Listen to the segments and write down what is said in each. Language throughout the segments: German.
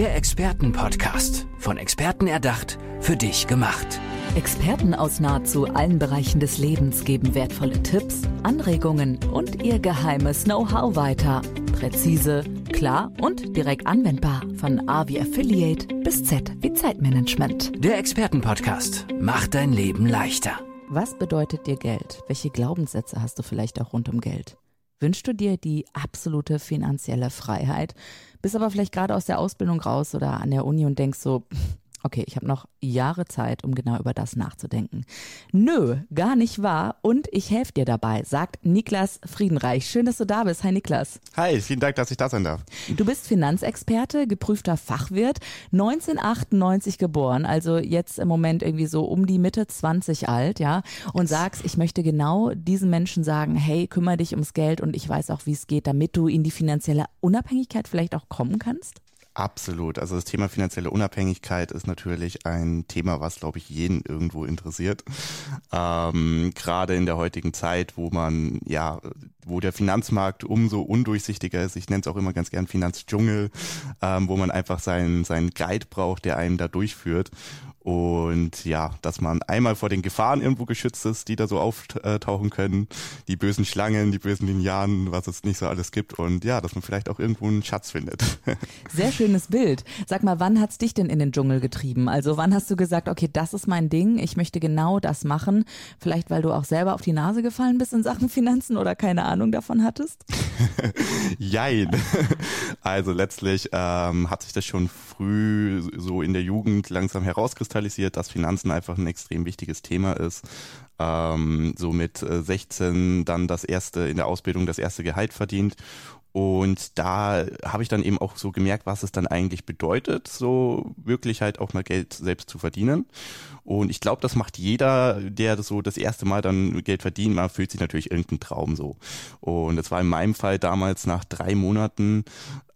Der Expertenpodcast. Von Experten erdacht, für dich gemacht. Experten aus nahezu allen Bereichen des Lebens geben wertvolle Tipps, Anregungen und ihr geheimes Know-how weiter. Präzise, klar und direkt anwendbar. Von A wie Affiliate bis Z wie Zeitmanagement. Der Expertenpodcast macht dein Leben leichter. Was bedeutet dir Geld? Welche Glaubenssätze hast du vielleicht auch rund um Geld? Wünschst du dir die absolute finanzielle Freiheit? Bist aber vielleicht gerade aus der Ausbildung raus oder an der Uni und denkst so, Okay, ich habe noch Jahre Zeit, um genau über das nachzudenken. Nö, gar nicht wahr. Und ich helfe dir dabei, sagt Niklas Friedenreich. Schön, dass du da bist. Hi Niklas. Hi, vielen Dank, dass ich da sein darf. Du bist Finanzexperte, geprüfter Fachwirt, 1998 geboren, also jetzt im Moment irgendwie so um die Mitte 20 alt, ja, und sagst, ich möchte genau diesen Menschen sagen, hey, kümmere dich ums Geld und ich weiß auch, wie es geht, damit du in die finanzielle Unabhängigkeit vielleicht auch kommen kannst? Absolut. Also das Thema finanzielle Unabhängigkeit ist natürlich ein Thema, was, glaube ich, jeden irgendwo interessiert. Ähm, Gerade in der heutigen Zeit, wo man, ja, wo der Finanzmarkt umso undurchsichtiger ist. Ich nenne es auch immer ganz gern Finanzdschungel, ähm, wo man einfach seinen, seinen Guide braucht, der einem da durchführt. Und ja, dass man einmal vor den Gefahren irgendwo geschützt ist, die da so auftauchen können, die bösen Schlangen, die bösen Lineanen, was es nicht so alles gibt. Und ja, dass man vielleicht auch irgendwo einen Schatz findet. Sehr schönes Bild. Sag mal, wann hat's dich denn in den Dschungel getrieben? Also wann hast du gesagt, okay, das ist mein Ding, ich möchte genau das machen? Vielleicht, weil du auch selber auf die Nase gefallen bist in Sachen Finanzen oder keine Ahnung davon hattest? Jein. Also letztlich ähm, hat sich das schon früh so in der Jugend langsam herauskristallisiert dass Finanzen einfach ein extrem wichtiges Thema ist. Ähm, so mit 16 äh, dann das erste in der Ausbildung das erste Gehalt verdient und da habe ich dann eben auch so gemerkt, was es dann eigentlich bedeutet, so wirklich halt auch mal Geld selbst zu verdienen. Und ich glaube, das macht jeder, der so das erste Mal dann Geld verdient, man fühlt sich natürlich irgendein Traum so. Und das war in meinem Fall damals nach drei Monaten,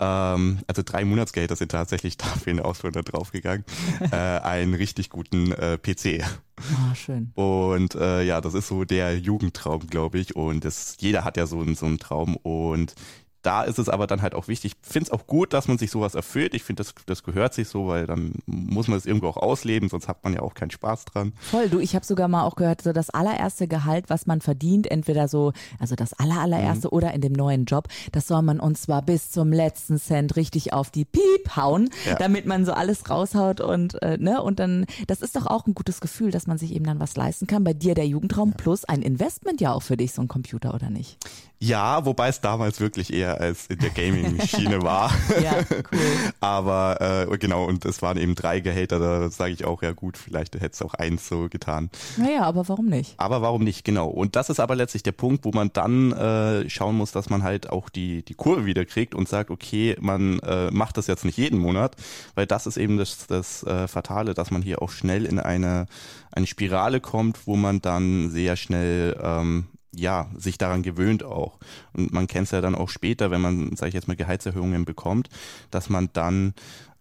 ähm, also drei Monatsgelder sind tatsächlich dafür in der Ausbildung draufgegangen, äh, einen richtig guten äh, PC. Ah, schön. Und äh, ja, das ist so der Jugendtraum, glaube ich. Und das, jeder hat ja so, so einen Traum. Und da ist es aber dann halt auch wichtig, ich finde es auch gut, dass man sich sowas erfüllt. Ich finde, das, das gehört sich so, weil dann muss man es irgendwo auch ausleben, sonst hat man ja auch keinen Spaß dran. Voll, du, ich habe sogar mal auch gehört, so das allererste Gehalt, was man verdient, entweder so, also das aller, allererste mhm. oder in dem neuen Job, das soll man uns zwar bis zum letzten Cent richtig auf die Piep hauen, ja. damit man so alles raushaut und, äh, ne, und dann, das ist doch auch ein gutes Gefühl, dass man sich eben dann was leisten kann. Bei dir der Jugendraum ja. plus ein Investment ja auch für dich, so ein Computer, oder nicht? Ja, wobei es damals wirklich eher als in der Gaming-Schiene war. ja, cool. Aber äh, genau, und es waren eben drei Gehälter, da sage ich auch, ja gut, vielleicht hätte es auch eins so getan. Naja, aber warum nicht? Aber warum nicht, genau. Und das ist aber letztlich der Punkt, wo man dann äh, schauen muss, dass man halt auch die, die Kurve wieder kriegt und sagt, okay, man äh, macht das jetzt nicht jeden Monat, weil das ist eben das, das äh, Fatale, dass man hier auch schnell in eine, eine Spirale kommt, wo man dann sehr schnell ähm, ja, sich daran gewöhnt auch. Und man kennt es ja dann auch später, wenn man, sage ich jetzt mal, Gehaltserhöhungen bekommt, dass man dann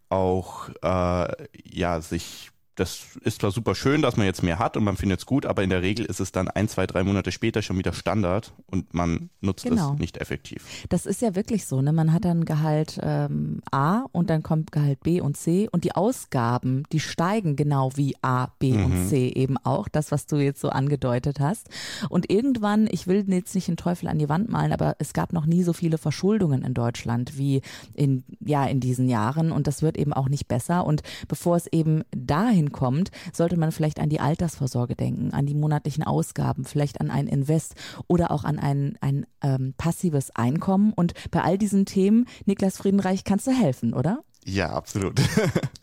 auch äh, ja sich das ist zwar super schön, dass man jetzt mehr hat und man findet es gut, aber in der Regel ist es dann ein, zwei, drei Monate später schon wieder Standard und man nutzt genau. es nicht effektiv. Das ist ja wirklich so, ne? Man hat dann Gehalt ähm, A und dann kommt Gehalt B und C und die Ausgaben, die steigen genau wie A, B mhm. und C eben auch, das, was du jetzt so angedeutet hast. Und irgendwann, ich will jetzt nicht den Teufel an die Wand malen, aber es gab noch nie so viele Verschuldungen in Deutschland wie in, ja, in diesen Jahren und das wird eben auch nicht besser. Und bevor es eben dahin kommt, sollte man vielleicht an die Altersvorsorge denken, an die monatlichen Ausgaben, vielleicht an ein Invest oder auch an ein, ein ähm, passives Einkommen. Und bei all diesen Themen, Niklas Friedenreich, kannst du helfen, oder? Ja, absolut.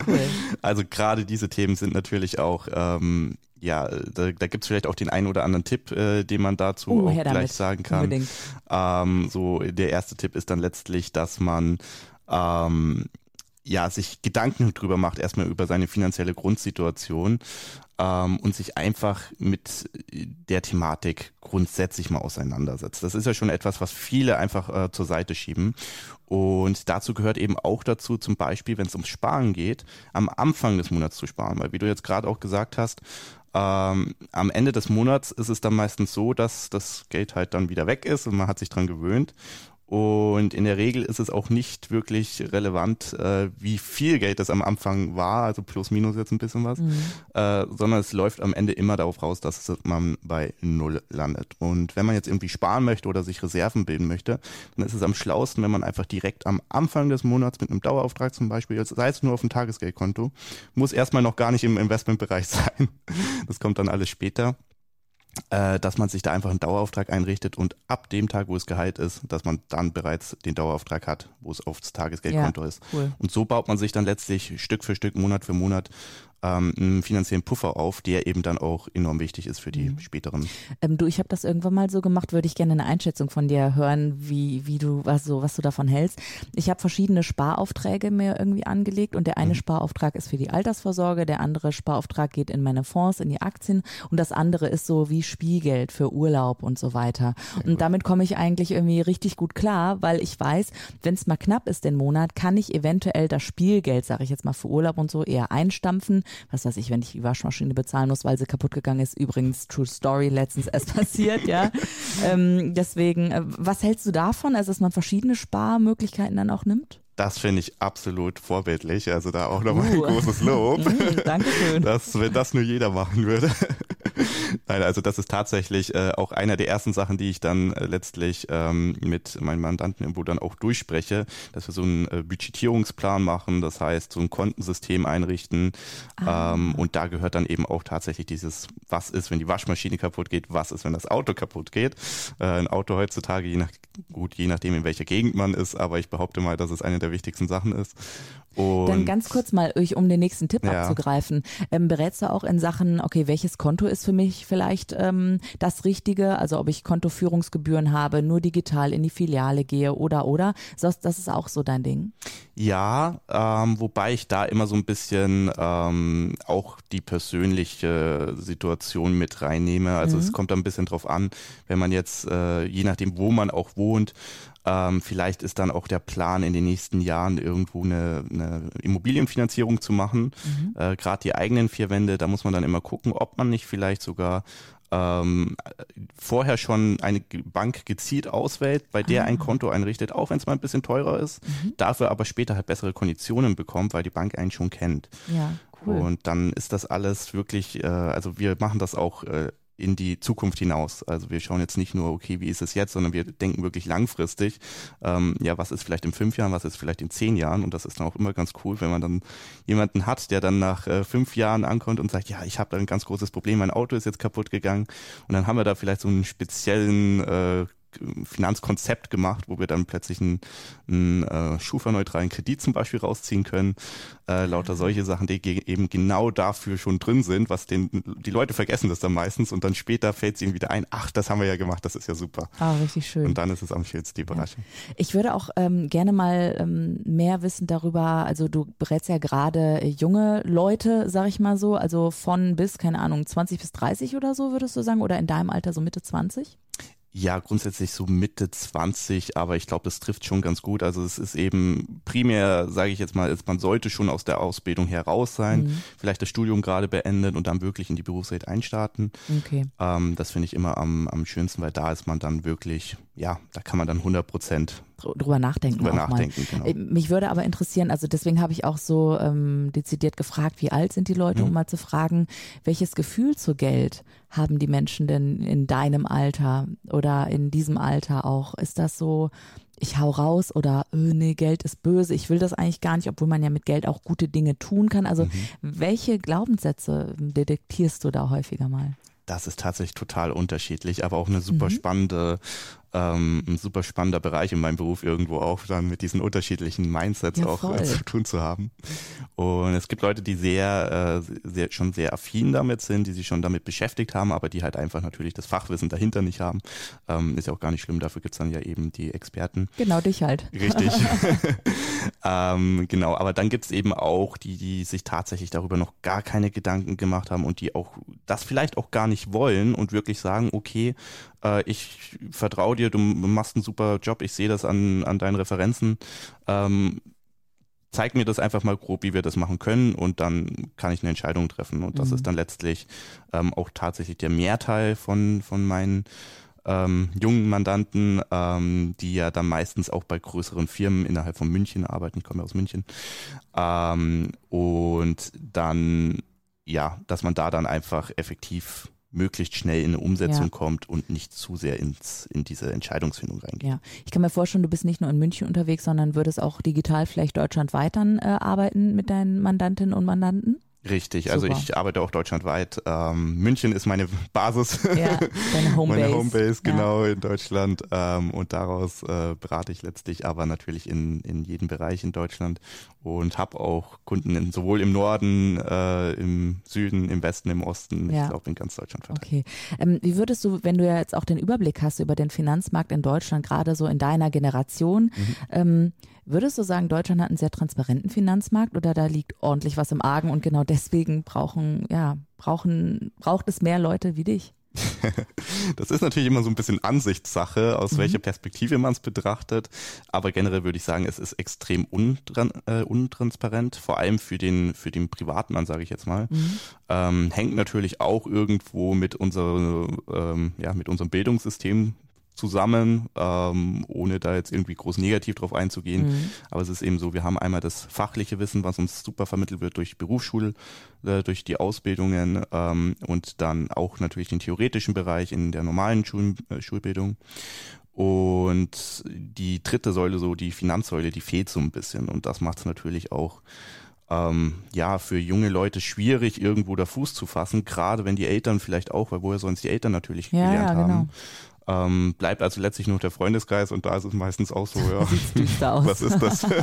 Cool. Also gerade diese Themen sind natürlich auch ähm, ja, da, da gibt es vielleicht auch den einen oder anderen Tipp, äh, den man dazu uh, auch gleich damit. sagen kann. Ähm, so der erste Tipp ist dann letztlich, dass man ähm, ja, sich Gedanken drüber macht, erstmal über seine finanzielle Grundsituation ähm, und sich einfach mit der Thematik grundsätzlich mal auseinandersetzt. Das ist ja schon etwas, was viele einfach äh, zur Seite schieben. Und dazu gehört eben auch dazu, zum Beispiel, wenn es ums Sparen geht, am Anfang des Monats zu sparen. Weil wie du jetzt gerade auch gesagt hast, ähm, am Ende des Monats ist es dann meistens so, dass das Geld halt dann wieder weg ist und man hat sich dran gewöhnt. Und in der Regel ist es auch nicht wirklich relevant, äh, wie viel Geld das am Anfang war, also plus minus jetzt ein bisschen was, mhm. äh, sondern es läuft am Ende immer darauf raus, dass man bei Null landet. Und wenn man jetzt irgendwie sparen möchte oder sich Reserven bilden möchte, dann ist es am schlausten, wenn man einfach direkt am Anfang des Monats mit einem Dauerauftrag zum Beispiel, sei es nur auf dem Tagesgeldkonto, muss erstmal noch gar nicht im Investmentbereich sein. Das kommt dann alles später dass man sich da einfach einen Dauerauftrag einrichtet und ab dem Tag, wo es Gehalt ist, dass man dann bereits den Dauerauftrag hat, wo es aufs Tagesgeldkonto ja, ist. Cool. Und so baut man sich dann letztlich Stück für Stück, Monat für Monat ähm, einen finanziellen Puffer auf, der eben dann auch enorm wichtig ist für die mhm. späteren. Ähm, du, ich habe das irgendwann mal so gemacht, würde ich gerne eine Einschätzung von dir hören, wie, wie du, was, so, was du davon hältst. Ich habe verschiedene Sparaufträge mir irgendwie angelegt und der eine mhm. Sparauftrag ist für die Altersvorsorge, der andere Sparauftrag geht in meine Fonds, in die Aktien und das andere ist so wie Spielgeld für Urlaub und so weiter. und damit komme ich eigentlich irgendwie richtig gut klar, weil ich weiß, wenn es mal knapp ist den Monat, kann ich eventuell das Spielgeld, sage ich jetzt mal für Urlaub und so, eher einstampfen was weiß ich, wenn ich die Waschmaschine bezahlen muss, weil sie kaputt gegangen ist. Übrigens, True Story, letztens erst passiert, ja. Ähm, deswegen, äh, was hältst du davon, also dass man verschiedene Sparmöglichkeiten dann auch nimmt? Das finde ich absolut vorbildlich. Also da auch nochmal uh. ein großes Lob. Mm, Dankeschön. Das, wenn das nur jeder machen würde. Nein, also das ist tatsächlich äh, auch einer der ersten Sachen, die ich dann äh, letztlich ähm, mit meinen Mandanten irgendwo dann auch durchspreche, dass wir so einen äh, Budgetierungsplan machen, das heißt so ein Kontensystem einrichten ah. ähm, und da gehört dann eben auch tatsächlich dieses, was ist, wenn die Waschmaschine kaputt geht, was ist, wenn das Auto kaputt geht. Äh, ein Auto heutzutage, je nach, gut, je nachdem in welcher Gegend man ist, aber ich behaupte mal, dass es eine der wichtigsten Sachen ist. Und Dann ganz kurz mal, um den nächsten Tipp ja. abzugreifen. Ähm, berätst du auch in Sachen, okay, welches Konto ist für mich vielleicht ähm, das Richtige? Also ob ich Kontoführungsgebühren habe, nur digital in die Filiale gehe oder oder. Das, das ist auch so dein Ding? Ja, ähm, wobei ich da immer so ein bisschen ähm, auch die persönliche Situation mit reinnehme. Also mhm. es kommt da ein bisschen drauf an, wenn man jetzt, äh, je nachdem, wo man auch wohnt, ähm, vielleicht ist dann auch der Plan in den nächsten Jahren irgendwo eine, eine Immobilienfinanzierung zu machen. Mhm. Äh, Gerade die eigenen vier Wände, da muss man dann immer gucken, ob man nicht vielleicht sogar ähm, vorher schon eine Bank gezielt auswählt, bei der ah. ein Konto einrichtet, auch wenn es mal ein bisschen teurer ist, mhm. dafür aber später halt bessere Konditionen bekommt, weil die Bank einen schon kennt. Ja. Cool. Und dann ist das alles wirklich, äh, also wir machen das auch äh, in die Zukunft hinaus. Also wir schauen jetzt nicht nur, okay, wie ist es jetzt, sondern wir denken wirklich langfristig. Ähm, ja, was ist vielleicht in fünf Jahren, was ist vielleicht in zehn Jahren? Und das ist dann auch immer ganz cool, wenn man dann jemanden hat, der dann nach äh, fünf Jahren ankommt und sagt, ja, ich habe da ein ganz großes Problem, mein Auto ist jetzt kaputt gegangen. Und dann haben wir da vielleicht so einen speziellen äh, Finanzkonzept gemacht, wo wir dann plötzlich einen, einen äh, Schufa-neutralen Kredit zum Beispiel rausziehen können. Äh, lauter solche Sachen, die eben genau dafür schon drin sind, was den, die Leute vergessen das dann meistens und dann später fällt es ihnen wieder ein, ach, das haben wir ja gemacht, das ist ja super. Ah, richtig schön. Und dann ist es am schönsten die Überraschung. Ja. Ich würde auch ähm, gerne mal ähm, mehr wissen darüber, also du berätst ja gerade junge Leute, sag ich mal so, also von bis, keine Ahnung, 20 bis 30 oder so, würdest du sagen, oder in deinem Alter so Mitte 20? Ja, grundsätzlich so Mitte 20, aber ich glaube, das trifft schon ganz gut. Also es ist eben primär, sage ich jetzt mal, man sollte schon aus der Ausbildung heraus sein, mhm. vielleicht das Studium gerade beendet und dann wirklich in die Berufswelt einstarten. Okay. Ähm, das finde ich immer am, am schönsten, weil da ist man dann wirklich, ja, da kann man dann 100 Prozent drüber nachdenken. Drüber nachdenken, genau. Äh, mich würde aber interessieren, also deswegen habe ich auch so ähm, dezidiert gefragt, wie alt sind die Leute, mhm. um mal zu fragen, welches Gefühl zu Geld haben die Menschen denn in deinem Alter oder in diesem Alter auch? Ist das so, ich hau raus oder öh, nee, Geld ist böse, ich will das eigentlich gar nicht, obwohl man ja mit Geld auch gute Dinge tun kann. Also mhm. welche Glaubenssätze detektierst du da häufiger mal? Das ist tatsächlich total unterschiedlich, aber auch eine super mhm. spannende ähm, ein super spannender Bereich in meinem Beruf irgendwo auch dann mit diesen unterschiedlichen Mindsets ja, auch äh, zu tun zu haben. Und es gibt Leute, die sehr, äh, sehr, schon sehr affin damit sind, die sich schon damit beschäftigt haben, aber die halt einfach natürlich das Fachwissen dahinter nicht haben. Ähm, ist ja auch gar nicht schlimm, dafür gibt's dann ja eben die Experten. Genau, dich halt. Richtig. ähm, genau, aber dann gibt's eben auch die, die sich tatsächlich darüber noch gar keine Gedanken gemacht haben und die auch das vielleicht auch gar nicht wollen und wirklich sagen, okay, äh, ich vertraue dir, du machst einen super Job, ich sehe das an, an deinen Referenzen. Ähm, zeig mir das einfach mal grob, wie wir das machen können und dann kann ich eine Entscheidung treffen. Und das mhm. ist dann letztlich ähm, auch tatsächlich der Mehrteil von, von meinen ähm, jungen Mandanten, ähm, die ja dann meistens auch bei größeren Firmen innerhalb von München arbeiten. Ich komme ja aus München. Ähm, und dann, ja, dass man da dann einfach effektiv möglichst schnell in eine Umsetzung Ja. kommt und nicht zu sehr ins, in diese Entscheidungsfindung reingeht. Ja, ich kann mir vorstellen, du bist nicht nur in München unterwegs, sondern würdest auch digital vielleicht deutschlandweit dann äh, arbeiten mit deinen Mandantinnen und Mandanten? Richtig, also Super. ich arbeite auch deutschlandweit. Ähm, München ist meine Basis. Ja, deine Homebase. Meine Homebase, Ja. genau, in Deutschland. Ähm, und daraus äh, berate ich letztlich aber natürlich in, in jedem Bereich in Deutschland und habe auch Kunden in, sowohl im Norden, äh, im Süden, im Westen, im Osten, Ja. ich glaube in ganz Deutschland verteilt. Okay. Ähm, wie würdest du, wenn du ja jetzt auch den Überblick hast über den Finanzmarkt in Deutschland, gerade so in deiner Generation, Mhm. ähm, würdest du sagen, Deutschland hat einen sehr transparenten Finanzmarkt oder da liegt ordentlich was im Argen und genau deswegen brauchen, ja, brauchen, braucht es mehr Leute wie dich? Das ist natürlich immer so ein bisschen Ansichtssache, aus Mhm. welcher Perspektive man es betrachtet. Aber generell würde ich sagen, es ist extrem untran äh, untransparent, vor allem für den, für den Privatmann, sage ich jetzt mal. Mhm. Ähm, hängt natürlich auch irgendwo mit, unserer, ähm, ja, mit unserem Bildungssystem zusammen, ähm, ohne da jetzt irgendwie groß negativ drauf einzugehen. Mhm. Aber es ist eben so, wir haben einmal das fachliche Wissen, was uns super vermittelt wird durch Berufsschule, äh, durch die Ausbildungen ähm, und dann auch natürlich den theoretischen Bereich in der normalen Schul äh, Schulbildung. Und die dritte Säule, so die Finanzsäule, die fehlt so ein bisschen. Und das macht es natürlich auch ähm, ja, für junge Leute schwierig, irgendwo da Fuß zu fassen, gerade wenn die Eltern vielleicht auch, weil woher sollen es die Eltern natürlich Ja, gelernt ja, genau. haben. Ähm, bleibt also letztlich nur der Freundeskreis und da ist es meistens auch so, ja, düster aus. was ist das?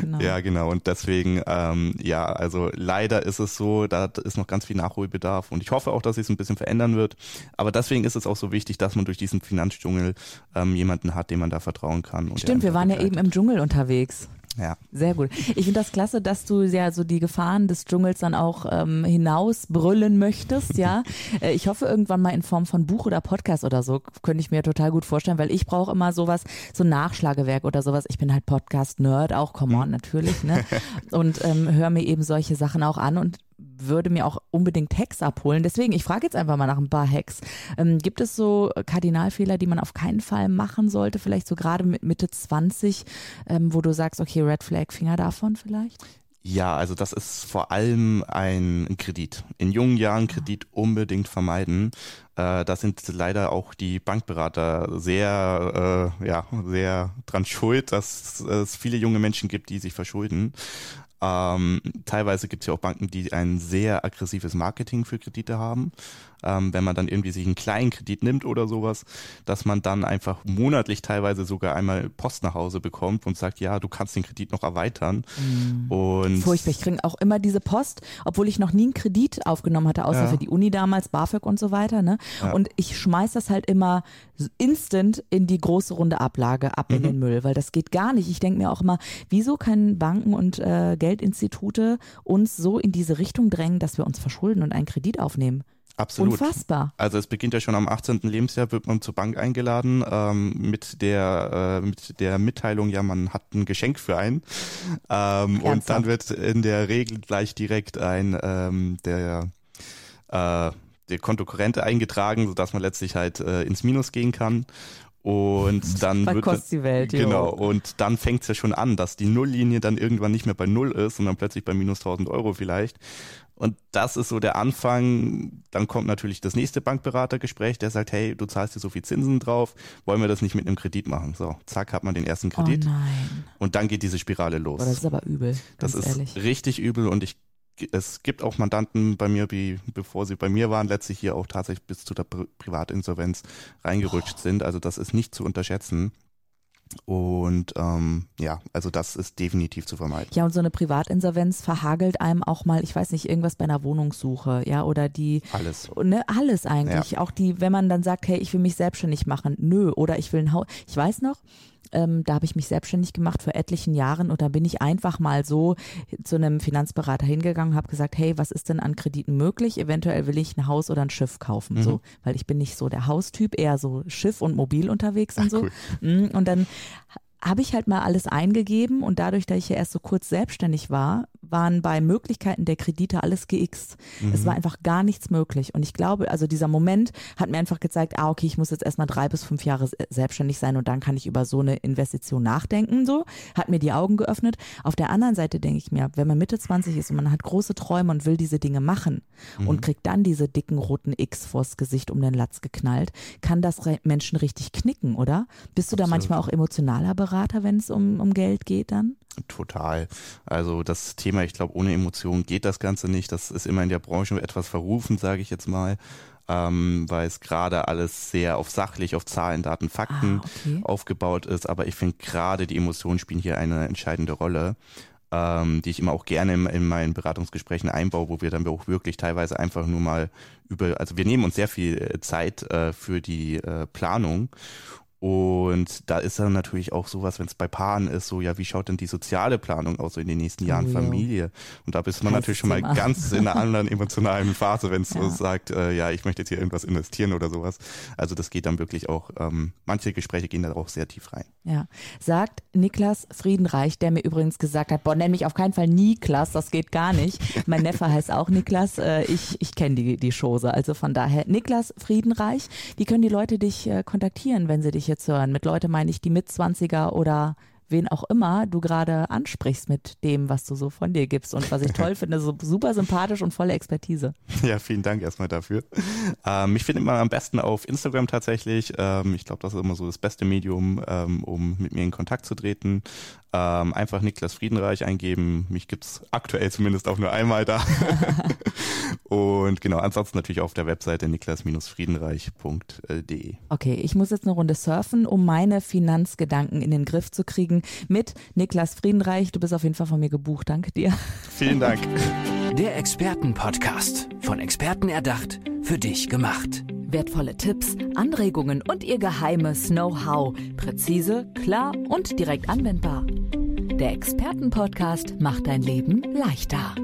Genau. Ja, genau. Und deswegen, ähm, ja, also leider ist es so, da ist noch ganz viel Nachholbedarf und ich hoffe auch, dass sich es ein bisschen verändern wird. Aber deswegen ist es auch so wichtig, dass man durch diesen Finanzdschungel ähm, jemanden hat, dem man da vertrauen kann. Stimmt, wir waren ja eben im Dschungel unterwegs. Ja, Sehr gut. Ich finde das klasse, dass du ja so die Gefahren des Dschungels dann auch ähm, hinausbrüllen möchtest, ja. Äh, ich hoffe irgendwann mal in Form von Buch oder Podcast oder so, könnte ich mir total gut vorstellen, weil ich brauche immer sowas, so ein Nachschlagewerk oder sowas. Ich bin halt Podcast-Nerd, auch come on, natürlich, ne? Und ähm, höre mir eben solche Sachen auch an und würde mir auch unbedingt Hacks abholen. Deswegen, ich frage jetzt einfach mal nach ein paar Hacks. Ähm, gibt es so Kardinalfehler, die man auf keinen Fall machen sollte? Vielleicht so gerade mit Mitte 20, ähm, wo du sagst, okay, Red Flag, Finger davon vielleicht? Ja, also das ist vor allem ein Kredit. In jungen Jahren Kredit unbedingt vermeiden. Äh, da sind leider auch die Bankberater sehr, äh, ja, sehr dran schuld, dass es viele junge Menschen gibt, die sich verschulden. Ähm, teilweise gibt es ja auch Banken, die ein sehr aggressives Marketing für Kredite haben. Ähm, wenn man dann irgendwie sich einen kleinen Kredit nimmt oder sowas, dass man dann einfach monatlich teilweise sogar einmal Post nach Hause bekommt und sagt, ja, du kannst den Kredit noch erweitern. Und Furchtbar. Ich kriege auch immer diese Post, obwohl ich noch nie einen Kredit aufgenommen hatte, außer Ja. für die Uni damals, BAföG und so weiter. Ne? Ja. Und ich schmeiß das halt immer instant in die große runde Ablage ab Mhm. in den Müll, weil das geht gar nicht. Ich denke mir auch immer, wieso können Banken und äh, Geldinstitute uns so in diese Richtung drängen, dass wir uns verschulden und einen Kredit aufnehmen? Absolut. Unfassbar. Also es beginnt ja schon am 18. Lebensjahr, wird man zur Bank eingeladen ähm, mit der äh, mit der Mitteilung, ja, man hat ein Geschenk für einen. Ähm, und dann wird in der Regel gleich direkt ein ähm, der äh, der Kontokorrente eingetragen, sodass man letztlich halt äh, ins Minus gehen kann. Und dann Was wird kostet die Welt? jo. Genau, und dann fängt es ja schon an, dass die Nulllinie dann irgendwann nicht mehr bei Null ist, sondern plötzlich bei minus 1000 Euro vielleicht. Und das ist so der Anfang. Dann kommt natürlich das nächste Bankberatergespräch, der sagt, hey, du zahlst dir so viel Zinsen drauf, wollen wir das nicht mit einem Kredit machen? So, zack, hat man den ersten Oh Kredit nein. und dann geht diese Spirale los. Boah, das ist aber übel, Das ist ehrlich. richtig übel und ich es gibt auch Mandanten bei mir, wie bevor sie bei mir waren, letztlich hier auch tatsächlich bis zu der Pri Privatinsolvenz reingerutscht sind. Also das ist nicht zu unterschätzen. Und ähm, ja, also das ist definitiv zu vermeiden. Ja, und so eine Privatinsolvenz verhagelt einem auch mal, ich weiß nicht, irgendwas bei einer Wohnungssuche, ja, oder die, Alles. ne, alles eigentlich. Auch die, wenn man dann sagt, hey, ich will mich selbstständig machen, nö, oder ich will ein Haus. Ich weiß noch, ähm, da habe ich mich selbstständig gemacht vor etlichen Jahren und da bin ich einfach mal so zu einem Finanzberater hingegangen und habe gesagt, hey, was ist denn an Krediten möglich? Eventuell will ich ein Haus oder ein Schiff kaufen, Mhm. so, weil ich bin nicht so der Haustyp, eher so Schiff und mobil unterwegs und Ach, so. cool. Mm, Und dann habe ich halt mal alles eingegeben und dadurch, dass ich ja erst so kurz selbstständig war, waren bei Möglichkeiten der Kredite alles geixt. Mhm. Es war einfach gar nichts möglich. Und ich glaube, also dieser Moment hat mir einfach gezeigt, ah, okay, ich muss jetzt erstmal drei bis fünf Jahre selbstständig sein und dann kann ich über so eine Investition nachdenken. So hat mir die Augen geöffnet. Auf der anderen Seite denke ich mir, wenn man Mitte 20 ist und man hat große Träume und will diese Dinge machen mhm. und kriegt dann diese dicken roten X vors Gesicht um den Latz geknallt, kann das Menschen richtig knicken, oder? Bist du Absolut. da manchmal auch emotionaler Berater, wenn es um, um Geld geht dann? Total. Also das Thema, ich glaube, ohne Emotionen geht das Ganze nicht. Das ist immer in der Branche etwas verrufen, sage ich jetzt mal ähm, weil es gerade alles sehr auf sachlich, auf Zahlen, Daten, Fakten ah, okay. aufgebaut ist. Aber ich finde gerade die Emotionen spielen hier eine entscheidende Rolle. Ähm, die ich immer auch gerne in, in, meinen Beratungsgesprächen einbaue, wo wir dann auch wirklich teilweise einfach nur mal über, also wir nehmen uns sehr viel äh, Zeit äh, für die äh, Planung und da ist dann natürlich auch sowas, wenn es bei Paaren ist, so, ja, wie schaut denn die soziale Planung aus so in den nächsten Jahren oh, Familie? Und da bist man natürlich schon mal ganz in einer anderen emotionalen Phase, wenn es ja. so sagt, äh, ja, ich möchte jetzt hier irgendwas investieren oder sowas. Also das geht dann wirklich auch, ähm, manche Gespräche gehen da auch sehr tief rein. Ja, sagt Niklas Friedenreich, der mir übrigens gesagt hat, boah, nenn mich auf keinen Fall Niklas, das geht gar nicht. Mein Neffe heißt auch Niklas, äh, ich, ich kenne die, die Chose, also von daher. Niklas Friedenreich, wie können die Leute dich äh, kontaktieren, wenn sie dich jetzt hören. Mit Leute meine ich die Mitzwanziger oder wen auch immer du gerade ansprichst mit dem, was du so von dir gibst und was ich toll finde, so super sympathisch und volle Expertise. Ja, vielen Dank erstmal dafür. Ähm, mich findet man am besten auf Instagram tatsächlich. Ähm, ich glaube, das ist immer so das beste Medium, ähm, um mit mir in Kontakt zu treten. Ähm, einfach Niklas Friedenreich eingeben. Mich gibt's aktuell zumindest auch nur einmal da. und genau, ansonsten natürlich auf der Webseite niklas-friedenreich.de. Okay, ich muss jetzt eine Runde surfen, um meine Finanzgedanken in den Griff zu kriegen mit Niklas Friedenreich. Du bist auf jeden Fall von mir gebucht. Danke dir. Vielen Dank. Der Expertenpodcast. Von Experten erdacht, für dich gemacht. Wertvolle Tipps, Anregungen und ihr geheimes Know-how. Präzise, klar und direkt anwendbar. Der Expertenpodcast macht dein Leben leichter.